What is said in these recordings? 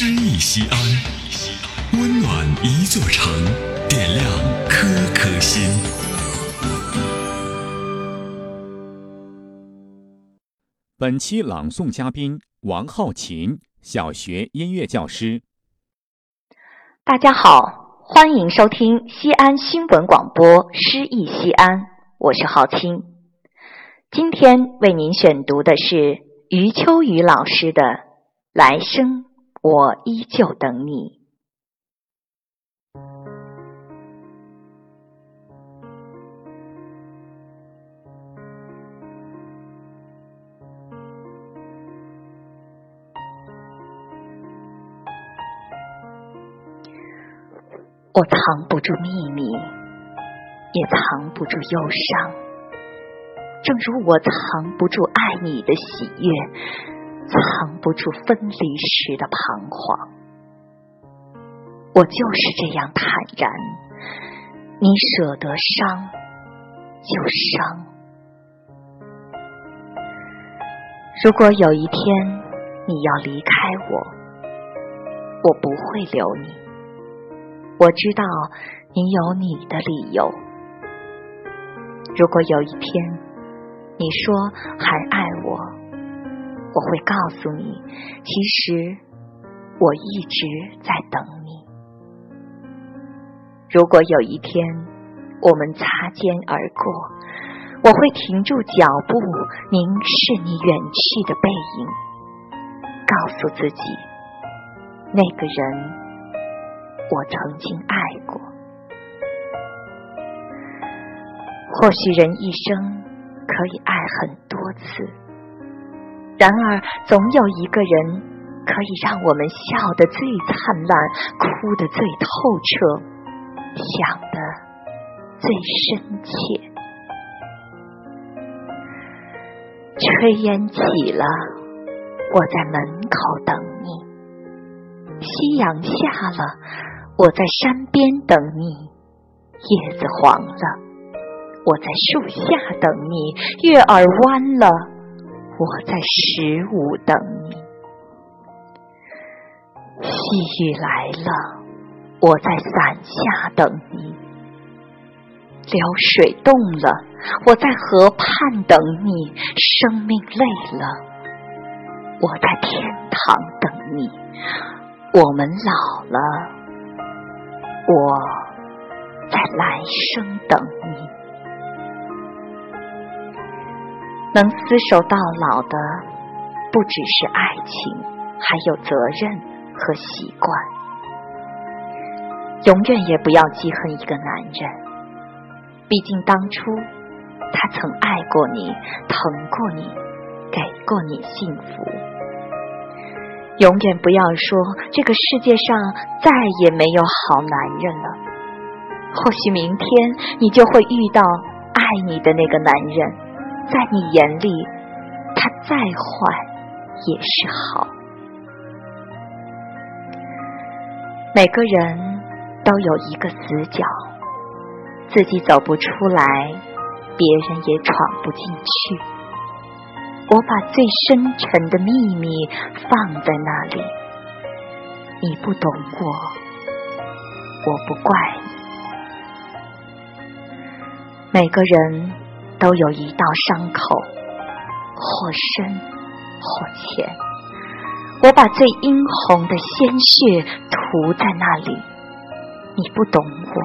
诗意西安，温暖一座城，点亮颗颗心。本期朗诵嘉宾王浩琴，小学音乐教师。大家好，欢迎收听西安新闻广播诗意西安，我是浩清。今天为您选读的是余秋雨老师的《来生》。我依旧等你。我藏不住秘密，也藏不住忧伤，正如我藏不住爱你的喜悦。藏不住分离时的彷徨，我就是这样坦然。你舍得伤就伤。如果有一天你要离开我，我不会留你。我知道你有你的理由。如果有一天你说还爱我，我会告诉你，其实我一直在等你。如果有一天我们擦肩而过，我会停住脚步，凝视你远去的背影，告诉自己，那个人我曾经爱过。或许人一生可以爱很多次。然而，总有一个人可以让我们笑得最灿烂，哭得最透彻，想得最深切。炊烟起了，我在门口等你；夕阳下了，我在山边等你；叶子黄了，我在树下等你；月儿弯了。我在十五等你，细雨来了，我在伞下等你；流水动了，我在河畔等你；生命累了，我在天堂等你；我们老了，我在来生等你。能厮守到老的，不只是爱情，还有责任和习惯。永远也不要记恨一个男人，毕竟当初他曾爱过你，疼过你，给过你幸福。永远不要说这个世界上再也没有好男人了。或许明天你就会遇到爱你的那个男人。在你眼里，他再坏也是好。每个人都有一个死角，自己走不出来，别人也闯不进去。我把最深沉的秘密放在那里，你不懂我，我不怪你。每个人。都有一道伤口，或深或浅。我把最殷红的鲜血涂在那里，你不懂我，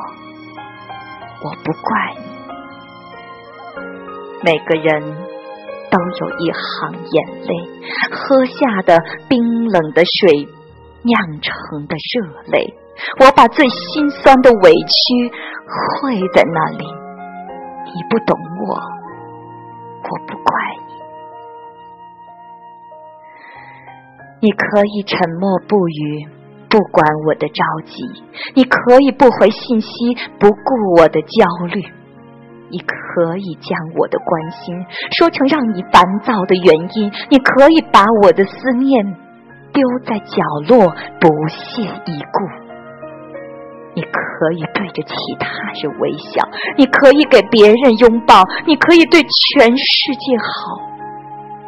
我不怪你。每个人都有一行眼泪，喝下的冰冷的水酿成的热泪。我把最心酸的委屈汇在那里。你不懂我，我不怪你。你可以沉默不语，不管我的着急；你可以不回信息，不顾我的焦虑；你可以将我的关心说成让你烦躁的原因；你可以把我的思念丢在角落，不屑一顾。你可以对着其他人微笑，你可以给别人拥抱，你可以对全世界好，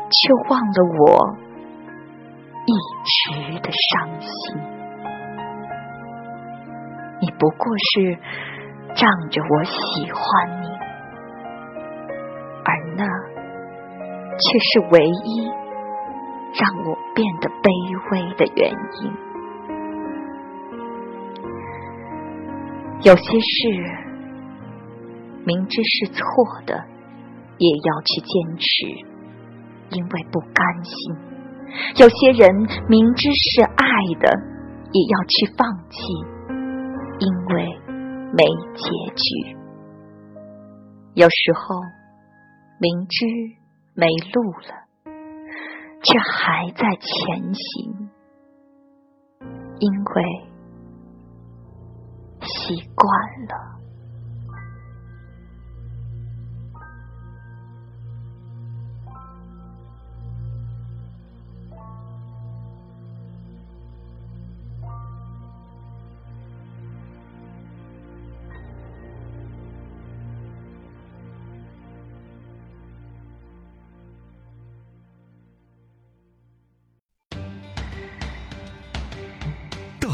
却忘了我一直。的伤心。你不过是仗着我喜欢你，而那却是唯一让我变得卑微的原因。有些事明知是错的，也要去坚持。因为不甘心，有些人明知是爱的，也要去放弃，因为没结局。有时候明知没路了，却还在前行，因为习惯了。